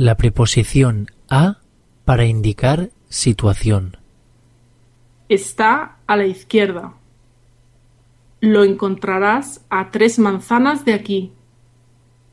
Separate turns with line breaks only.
La preposición a para indicar situación.
Está a la izquierda. Lo encontrarás a tres manzanas de aquí.